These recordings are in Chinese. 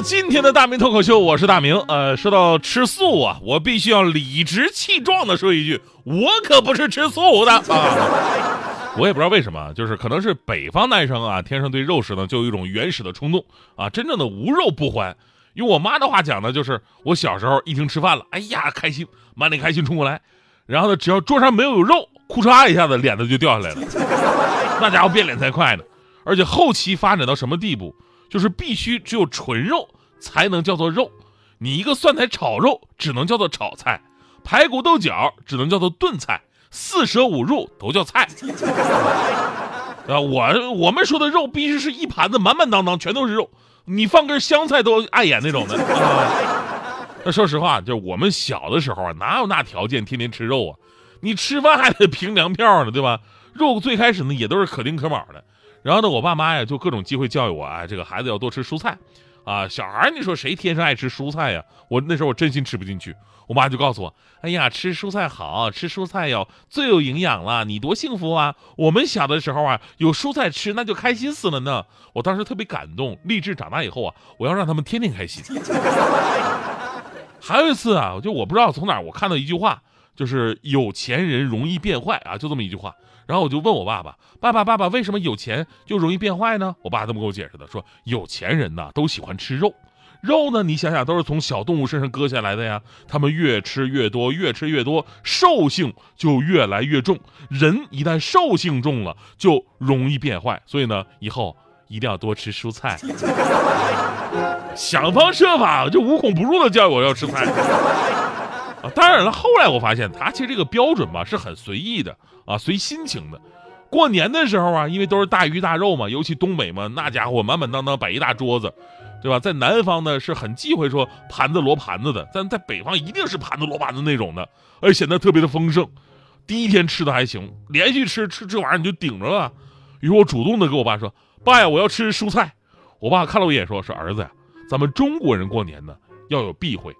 今天的大明脱口秀，我是大明。呃，说到吃素啊，我必须要理直气壮的说一句，我可不是吃素的啊。我也不知道为什么，就是可能是北方男生啊，天生对肉食呢就有一种原始的冲动啊，真正的无肉不欢。用我妈的话讲呢，就是我小时候一听吃饭了，哎呀开心，满脸开心冲过来，然后呢，只要桌上没有肉，哭嚓一下子脸子就掉下来了，那家伙变脸才快呢。而且后期发展到什么地步，就是必须只有纯肉才能叫做肉，你一个蒜苔炒肉只能叫做炒菜，排骨豆角只能叫做炖菜。四舍五入都叫菜，啊，我我们说的肉必须是一盘子满满当当全都是肉，你放根香菜都碍眼那种的。那说实话，就我们小的时候啊，哪有那条件天天吃肉啊？你吃饭还得凭粮票呢，对吧？肉最开始呢也都是可丁可卯的，然后呢，我爸妈呀就各种机会教育我，啊，这个孩子要多吃蔬菜，啊，小孩你说谁天生爱吃蔬菜呀？我那时候我真心吃不进去。我妈就告诉我：“哎呀，吃蔬菜好吃蔬菜哟，最有营养了，你多幸福啊！我们小的时候啊，有蔬菜吃那就开心死了呢。”我当时特别感动，立志长大以后啊，我要让他们天天开心。还有一次啊，就我不知道从哪我看到一句话，就是有钱人容易变坏啊，就这么一句话。然后我就问我爸爸：“爸爸，爸爸，为什么有钱就容易变坏呢？”我爸这么给我解释的，说有钱人呐都喜欢吃肉。肉呢？你想想，都是从小动物身上割下来的呀。他们越吃越多，越吃越多，兽性就越来越重。人一旦兽性重了，就容易变坏。所以呢，以后一定要多吃蔬菜。想方设法就无孔不入的教育我要吃菜。当然了，后来我发现他其实这个标准吧是很随意的啊，随心情的。过年的时候啊，因为都是大鱼大肉嘛，尤其东北嘛，那家伙满满当当摆一大桌子。对吧？在南方呢是很忌讳说盘子摞盘子的，但在北方一定是盘子摞盘子那种的，而且显得特别的丰盛。第一天吃的还行，连续吃吃这玩意儿你就顶着了。于是我主动的跟我爸说：“爸呀，我要吃蔬菜。”我爸看了我一眼说：“是儿子呀，咱们中国人过年呢要有避讳，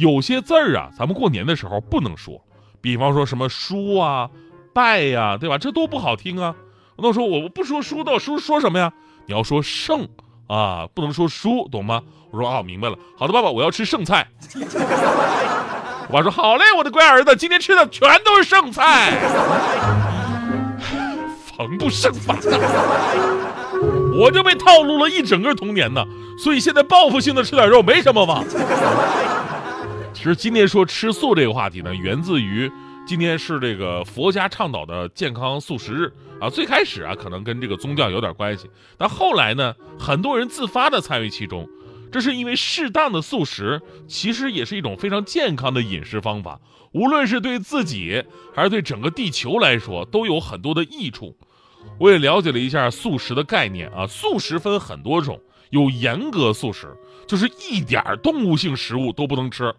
有些字儿啊，咱们过年的时候不能说，比方说什么书啊、拜呀，对吧？这多不好听啊。那说我我不说书的，书说什么呀？你要说圣。”啊，不能说输，懂吗？我说啊，我明白了。好的，爸爸，我要吃剩菜。我爸说好嘞，我的乖儿子，今天吃的全都是剩菜，防不胜防！我就被套路了一整个童年呢，所以现在报复性的吃点肉没什么吧？其实今天说吃素这个话题呢，源自于。今天是这个佛家倡导的健康素食日啊，最开始啊可能跟这个宗教有点关系，但后来呢，很多人自发的参与其中，这是因为适当的素食其实也是一种非常健康的饮食方法，无论是对自己还是对整个地球来说都有很多的益处。我也了解了一下素食的概念啊，素食分很多种，有严格素食，就是一点动物性食物都不能吃。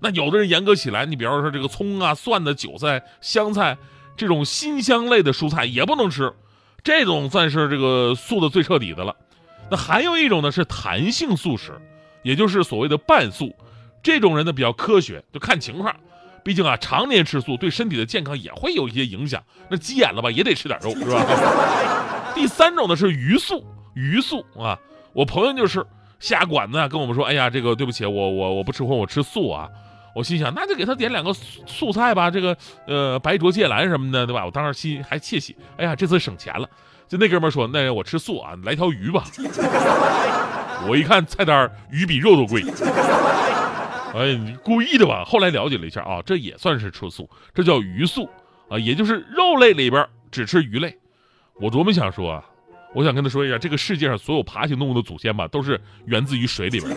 那有的人严格起来，你比方说这个葱啊、蒜的、韭菜、香菜这种辛香类的蔬菜也不能吃，这种算是这个素的最彻底的了。那还有一种呢是弹性素食，也就是所谓的半素，这种人呢比较科学，就看情况。毕竟啊，常年吃素对身体的健康也会有一些影响。那急眼了吧，也得吃点肉，是吧？第三种呢是鱼素，鱼素啊，我朋友就是下馆子跟我们说，哎呀，这个对不起，我我我不吃荤，我吃素啊。我心想，那就给他点两个素菜吧，这个呃白灼芥兰什么的，对吧？我当时心还窃喜，哎呀，这次省钱了。就那哥们说，那我吃素啊，来条鱼吧。我一看菜单，鱼比肉都贵。哎，你故意的吧？后来了解了一下啊，这也算是吃素，这叫鱼素啊，也就是肉类里边只吃鱼类。我多么想说啊，我想跟他说一下，这个世界上所有爬行动物的祖先吧，都是源自于水里边。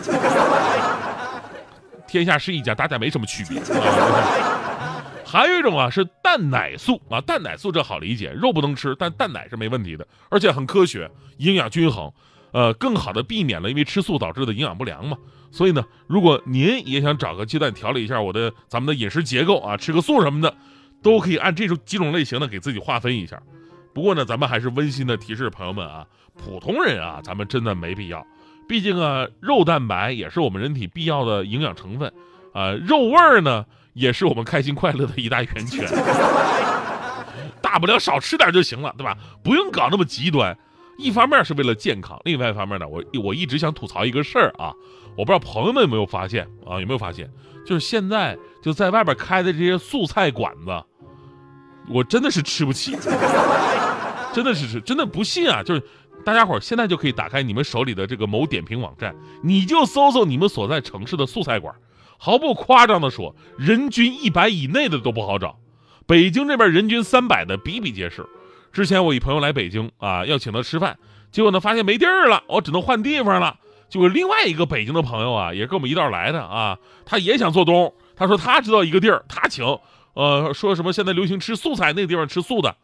天下是一家，大家没什么区别。还有一种啊是蛋奶素啊，蛋奶素这好理解，肉不能吃，但蛋奶是没问题的，而且很科学，营养均衡，呃，更好的避免了因为吃素导致的营养不良嘛。所以呢，如果您也想找个鸡蛋调理一下我的咱们的饮食结构啊，吃个素什么的，都可以按这种几种类型的给自己划分一下。不过呢，咱们还是温馨的提示朋友们啊，普通人啊，咱们真的没必要。毕竟啊，肉蛋白也是我们人体必要的营养成分，啊，肉味儿呢也是我们开心快乐的一大源泉。大不了少吃点就行了，对吧？不用搞那么极端。一方面是为了健康，另外一方面呢，我我一直想吐槽一个事儿啊，我不知道朋友们有没有发现啊？有没有发现？就是现在就在外边开的这些素菜馆子，我真的是吃不起，真的是吃，真的不信啊！就是大家伙现在就可以打开你们手里的这个某点评网站，你就搜搜你们所在城市的素菜馆，毫不夸张的说，人均一百以内的都不好找，北京这边人均三百的比比皆是。之前我一朋友来北京啊，要请他吃饭，结果呢发现没地儿了，我只能换地方了。结果另外一个北京的朋友啊，也跟我们一道来的啊，他也想做东，他说他知道一个地儿，他请，呃，说什么现在流行吃素菜，那个地方吃素的。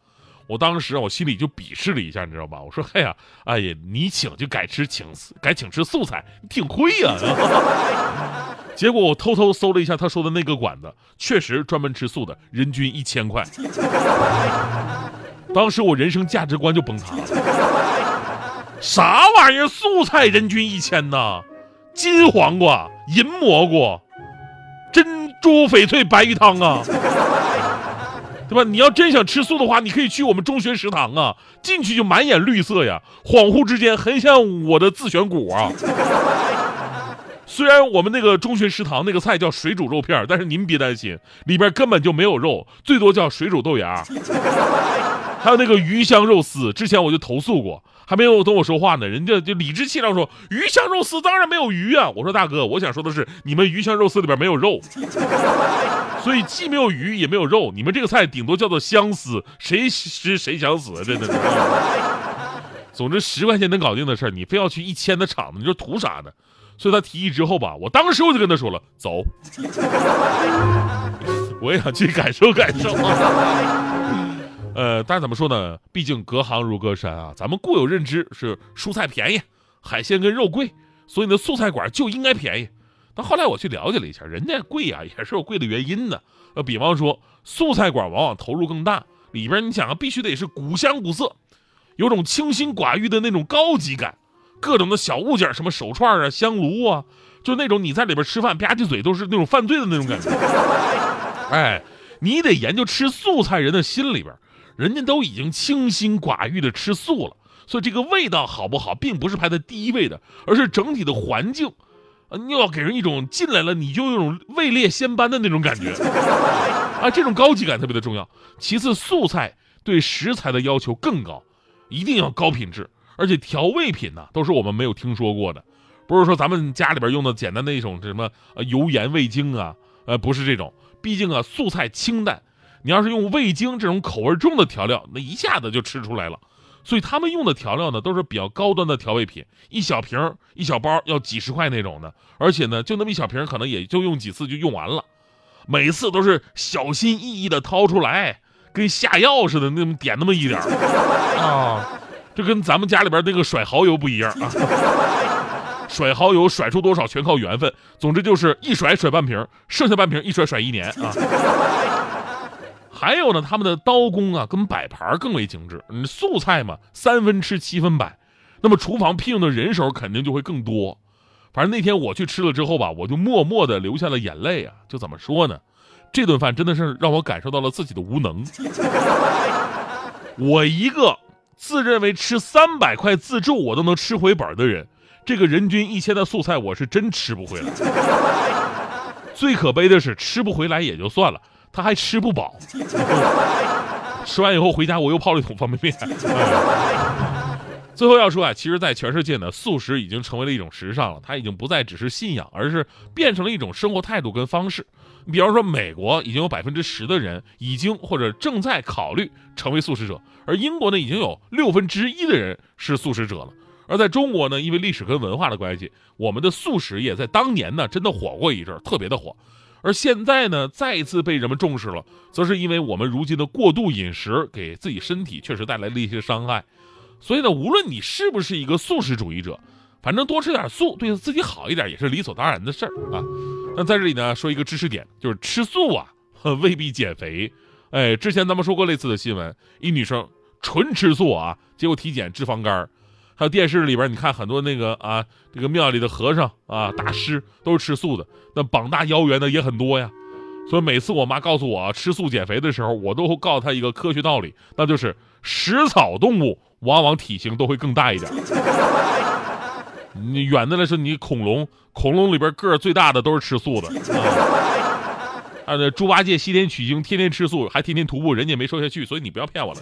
我当时我心里就鄙视了一下，你知道吧？我说嘿呀，哎呀，你请就改吃请改请吃素菜，你挺亏呀。结果我偷偷搜了一下他说的那个馆子，确实专门吃素的，人均一千块。当时我人生价值观就崩塌了，啥玩意儿？素菜人均一千呐？金黄瓜、银蘑菇、珍珠翡翠白玉汤啊，对吧？你要真想吃素的话，你可以去我们中学食堂啊，进去就满眼绿色呀，恍惚之间很像我的自选股啊。虽然我们那个中学食堂那个菜叫水煮肉片，但是您别担心，里边根本就没有肉，最多叫水煮豆芽。还有那个鱼香肉丝，之前我就投诉过，还没有等我说话呢，人家就理直气壮说鱼香肉丝当然没有鱼啊。我说大哥，我想说的是你们鱼香肉丝里边没有肉，所以既没有鱼也没有肉，你们这个菜顶多叫做香丝，谁吃谁想死！真的。总之十块钱能搞定的事儿，你非要去一千的厂子，你说图啥呢？所以他提议之后吧，我当时我就跟他说了，走，我也想去感受感受。但是怎么说呢？毕竟隔行如隔山啊。咱们固有认知是蔬菜便宜，海鲜跟肉贵，所以呢素菜馆就应该便宜。但后来我去了解了一下，人家贵啊也是有贵的原因的。呃，比方说素菜馆往往投入更大，里边你想啊，必须得是古香古色，有种清心寡欲的那种高级感，各种的小物件，什么手串啊、香炉啊，就那种你在里边吃饭吧唧嘴都是那种犯罪的那种感觉。哎，你得研究吃素菜人的心里边。人家都已经清心寡欲的吃素了，所以这个味道好不好，并不是排在第一位的，而是整体的环境，你要给人一种进来了你就有种位列仙班的那种感觉，啊，这种高级感特别的重要。其次，素菜对食材的要求更高，一定要高品质，而且调味品呢都是我们没有听说过的，不是说咱们家里边用的简单的一种什么呃油盐味精啊，呃不是这种，毕竟啊素菜清淡。你要是用味精这种口味重的调料，那一下子就吃出来了。所以他们用的调料呢，都是比较高端的调味品，一小瓶一小包要几十块那种的，而且呢，就那么一小瓶，可能也就用几次就用完了。每次都是小心翼翼的掏出来，跟下药似的，那么点那么一点啊，这跟咱们家里边那个甩蚝油不一样啊。甩蚝油甩出多少全靠缘分，总之就是一甩甩半瓶，剩下半瓶一甩甩一年啊。还有呢，他们的刀工啊，跟摆盘更为精致。嗯，素菜嘛，三分吃七分摆，那么厨房聘用的人手肯定就会更多。反正那天我去吃了之后吧，我就默默的流下了眼泪啊。就怎么说呢？这顿饭真的是让我感受到了自己的无能。我一个自认为吃三百块自助我都能吃回本的人，这个人均一千的素菜我是真吃不回来。最可悲的是吃不回来也就算了。他还吃不饱，吃完以后回家我又泡了一桶方便面。最后要说啊，其实，在全世界呢，素食已经成为了一种时尚了，它已经不再只是信仰，而是变成了一种生活态度跟方式。你比方说，美国已经有百分之十的人已经或者正在考虑成为素食者，而英国呢，已经有六分之一的人是素食者了。而在中国呢，因为历史跟文化的关系，我们的素食业在当年呢，真的火过一阵，特别的火。而现在呢，再一次被人们重视了，则是因为我们如今的过度饮食给自己身体确实带来了一些伤害。所以呢，无论你是不是一个素食主义者，反正多吃点素，对自己好一点也是理所当然的事儿啊。那在这里呢，说一个知识点，就是吃素啊，未必减肥。哎，之前咱们说过类似的新闻，一女生纯吃素啊，结果体检脂肪肝儿。还有电视里边，你看很多那个啊，这个庙里的和尚啊、大师都是吃素的，那膀大腰圆的也很多呀。所以每次我妈告诉我吃素减肥的时候，我都会告诉她一个科学道理，那就是食草动物往往体型都会更大一点。你远的来说，你恐龙，恐龙里边个儿最大的都是吃素的啊。那猪八戒西天取经，天天吃素，还天天徒步，人家没瘦下去，所以你不要骗我了。